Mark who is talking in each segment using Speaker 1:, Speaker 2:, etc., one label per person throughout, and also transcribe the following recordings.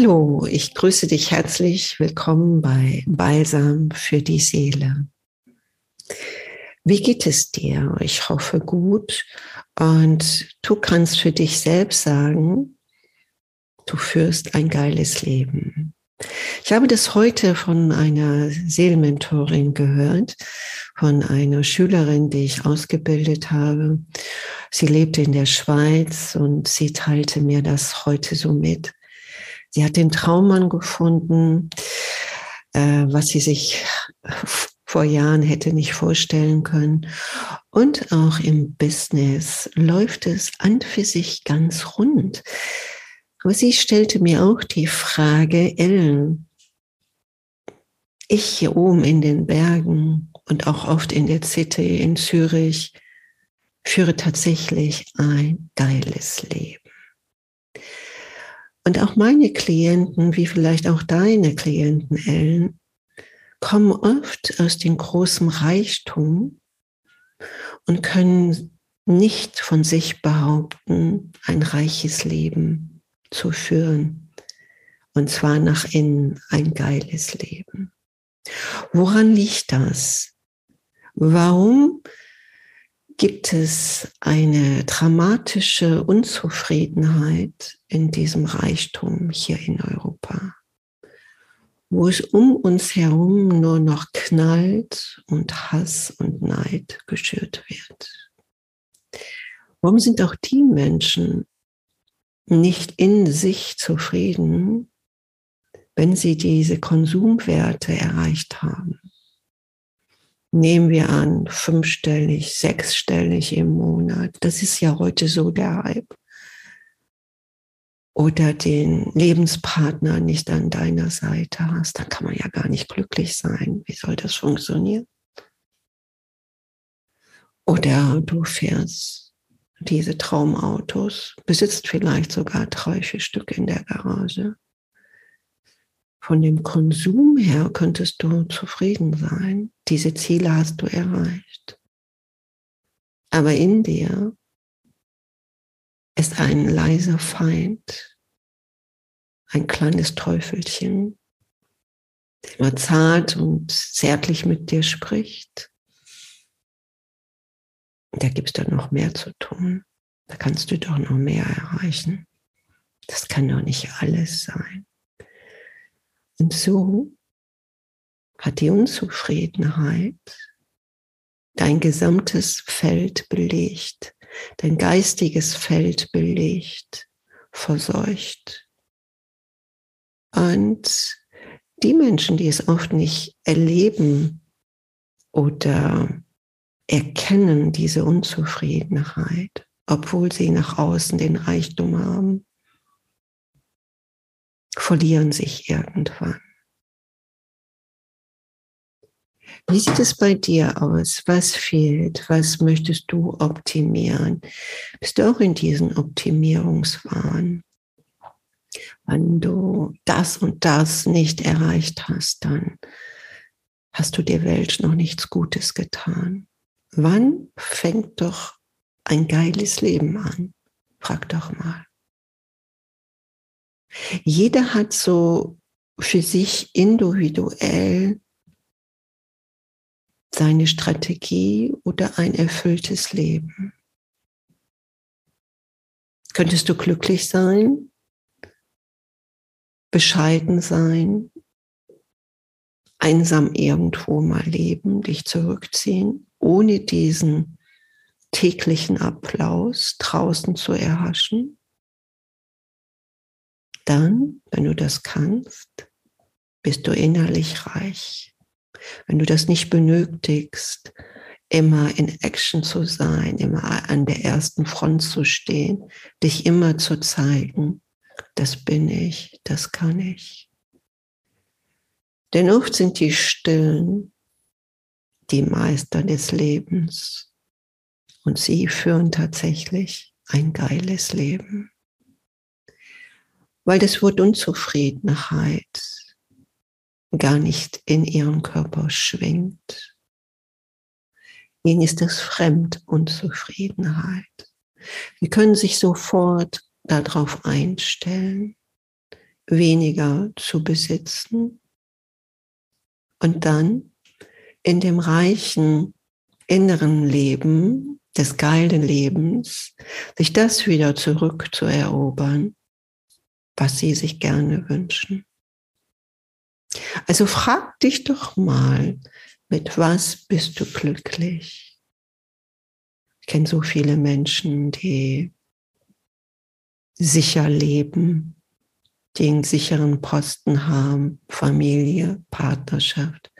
Speaker 1: Hallo, ich grüße dich herzlich. Willkommen bei Balsam für die Seele. Wie geht es dir? Ich hoffe gut. Und du kannst für dich selbst sagen, du führst ein geiles Leben. Ich habe das heute von einer Seelenmentorin gehört, von einer Schülerin, die ich ausgebildet habe. Sie lebte in der Schweiz und sie teilte mir das heute so mit. Sie hat den Traummann gefunden, äh, was sie sich vor Jahren hätte nicht vorstellen können. Und auch im Business läuft es an für sich ganz rund. Aber sie stellte mir auch die Frage, Ellen, ich hier oben in den Bergen und auch oft in der City in Zürich führe tatsächlich ein geiles Leben. Und auch meine Klienten, wie vielleicht auch deine Klienten, Ellen, kommen oft aus dem großen Reichtum und können nicht von sich behaupten, ein reiches Leben zu führen. Und zwar nach innen ein geiles Leben. Woran liegt das? Warum gibt es eine dramatische Unzufriedenheit in diesem Reichtum hier in Europa, wo es um uns herum nur noch knallt und Hass und Neid geschürt wird. Warum sind auch die Menschen nicht in sich zufrieden, wenn sie diese Konsumwerte erreicht haben? Nehmen wir an, fünfstellig, sechsstellig im Monat. Das ist ja heute so der Hype. Oder den Lebenspartner nicht an deiner Seite hast, dann kann man ja gar nicht glücklich sein. Wie soll das funktionieren? Oder du fährst diese Traumautos, besitzt vielleicht sogar drei, vier Stück in der Garage von dem Konsum her könntest du zufrieden sein. Diese Ziele hast du erreicht. Aber in dir ist ein leiser Feind, ein kleines Teufelchen, der immer zart und zärtlich mit dir spricht. Da gibt es dann noch mehr zu tun. Da kannst du doch noch mehr erreichen. Das kann doch nicht alles sein. Und so hat die Unzufriedenheit dein gesamtes Feld belegt, dein geistiges Feld belegt, verseucht. Und die Menschen, die es oft nicht erleben oder erkennen, diese Unzufriedenheit, obwohl sie nach außen den Reichtum haben, verlieren sich irgendwann. Wie sieht es bei dir aus? Was fehlt? Was möchtest du optimieren? Bist du auch in diesem Optimierungswahn? Wenn du das und das nicht erreicht hast, dann hast du der Welt noch nichts Gutes getan. Wann fängt doch ein geiles Leben an? Frag doch mal. Jeder hat so für sich individuell seine Strategie oder ein erfülltes Leben. Könntest du glücklich sein, bescheiden sein, einsam irgendwo mal leben, dich zurückziehen, ohne diesen täglichen Applaus draußen zu erhaschen? Dann, wenn du das kannst, bist du innerlich reich. Wenn du das nicht benötigst, immer in Action zu sein, immer an der ersten Front zu stehen, dich immer zu zeigen, das bin ich, das kann ich. Denn oft sind die Stillen die Meister des Lebens und sie führen tatsächlich ein geiles Leben weil das Wort Unzufriedenheit gar nicht in ihrem Körper schwingt. Ihnen ist es fremd, Unzufriedenheit. Sie können sich sofort darauf einstellen. weniger zu besitzen und dann in dem reichen inneren Leben des geilen Lebens, sich das wieder zurückzuerobern, was sie sich gerne wünschen. Also frag dich doch mal, mit was bist du glücklich? Ich kenne so viele Menschen, die sicher leben, die einen sicheren Posten haben, Familie, Partnerschaft.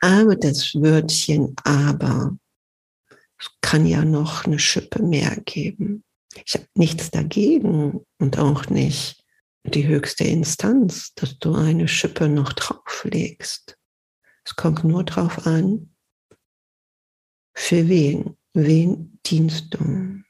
Speaker 1: Aber das Wörtchen aber kann ja noch eine Schippe mehr geben. Ich habe nichts dagegen und auch nicht die höchste Instanz, dass du eine Schippe noch drauflegst. Es kommt nur darauf an, für wen, wen dienst du.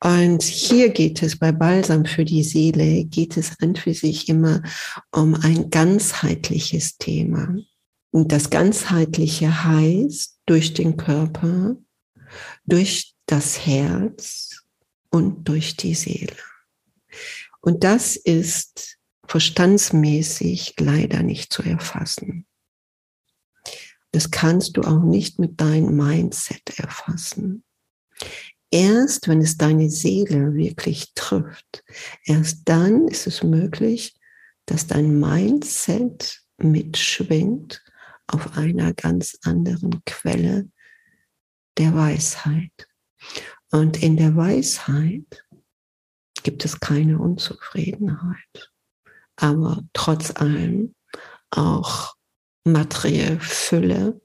Speaker 1: Und hier geht es bei Balsam für die Seele, geht es an für sich immer um ein ganzheitliches Thema. Und das Ganzheitliche heißt durch den Körper, durch das Herz und durch die Seele. Und das ist verstandsmäßig leider nicht zu erfassen. Das kannst du auch nicht mit deinem Mindset erfassen. Erst wenn es deine Seele wirklich trifft, erst dann ist es möglich, dass dein Mindset mitschwingt auf einer ganz anderen Quelle der Weisheit. Und in der Weisheit gibt es keine Unzufriedenheit, aber trotz allem auch materielle Fülle,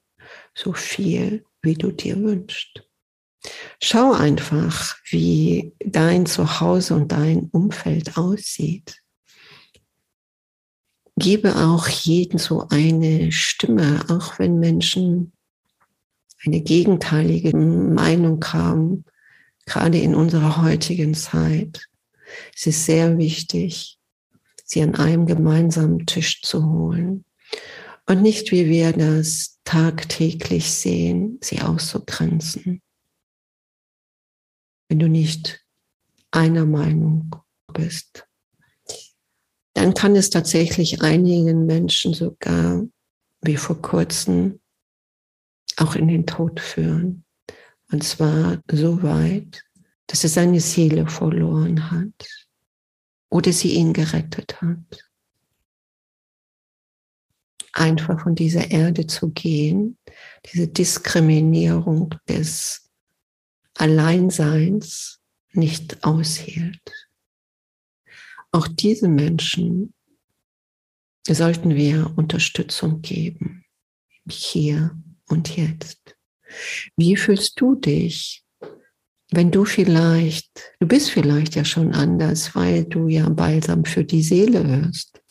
Speaker 1: so viel, wie du dir wünschst. Schau einfach, wie dein Zuhause und dein Umfeld aussieht. Gebe auch jedem so eine Stimme, auch wenn Menschen eine gegenteilige Meinung haben, gerade in unserer heutigen Zeit. Es ist sehr wichtig, sie an einem gemeinsamen Tisch zu holen und nicht, wie wir das tagtäglich sehen, sie auszugrenzen. Wenn du nicht einer Meinung bist, dann kann es tatsächlich einigen Menschen sogar, wie vor kurzem, auch in den Tod führen. Und zwar so weit, dass er seine Seele verloren hat oder sie ihn gerettet hat. Einfach von dieser Erde zu gehen, diese Diskriminierung des Alleinseins nicht aushielt. Auch diese Menschen sollten wir Unterstützung geben, hier und jetzt. Wie fühlst du dich, wenn du vielleicht, du bist vielleicht ja schon anders, weil du ja Balsam für die Seele hörst,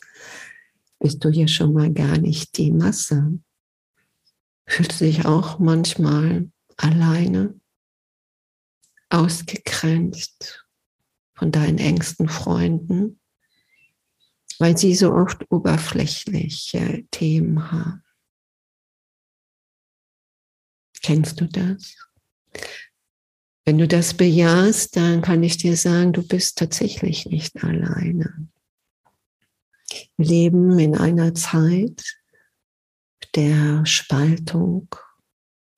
Speaker 1: bist du ja schon mal gar nicht die Masse. Fühlst dich auch manchmal alleine, ausgegrenzt von deinen engsten Freunden, weil sie so oft oberflächliche Themen haben. Kennst du das? Wenn du das bejahst, dann kann ich dir sagen, du bist tatsächlich nicht alleine. Wir leben in einer Zeit der Spaltung,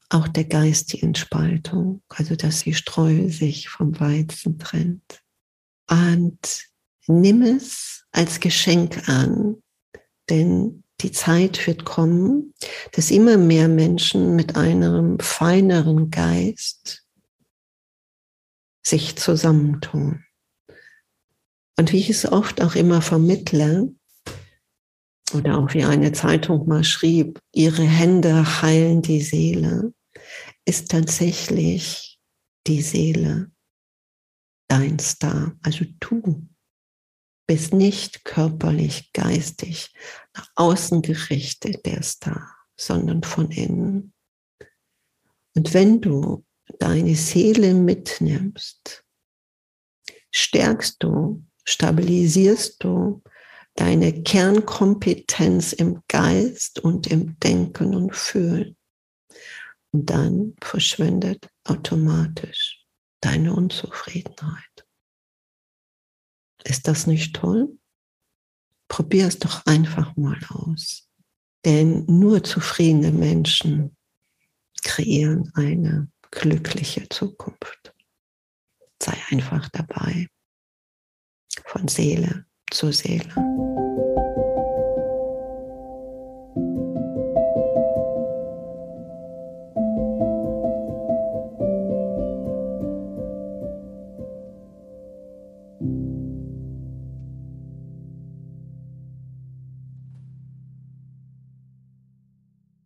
Speaker 1: auch der geistigen Spaltung, also dass die Streu sich vom Weizen trennt. Und nimm es als Geschenk an, denn die Zeit wird kommen, dass immer mehr Menschen mit einem feineren Geist sich zusammentun. Und wie ich es oft auch immer vermittle, oder auch wie eine Zeitung mal schrieb, ihre Hände heilen die Seele, ist tatsächlich die Seele dein Star. Also du bist nicht körperlich, geistig nach außen gerichtet der Star, sondern von innen. Und wenn du deine Seele mitnimmst, stärkst du, stabilisierst du deine Kernkompetenz im Geist und im Denken und Fühlen. Und dann verschwindet automatisch deine Unzufriedenheit. Ist das nicht toll? Probier es doch einfach mal aus. Denn nur zufriedene Menschen kreieren eine glückliche Zukunft. Sei einfach dabei, von Seele zu Seele.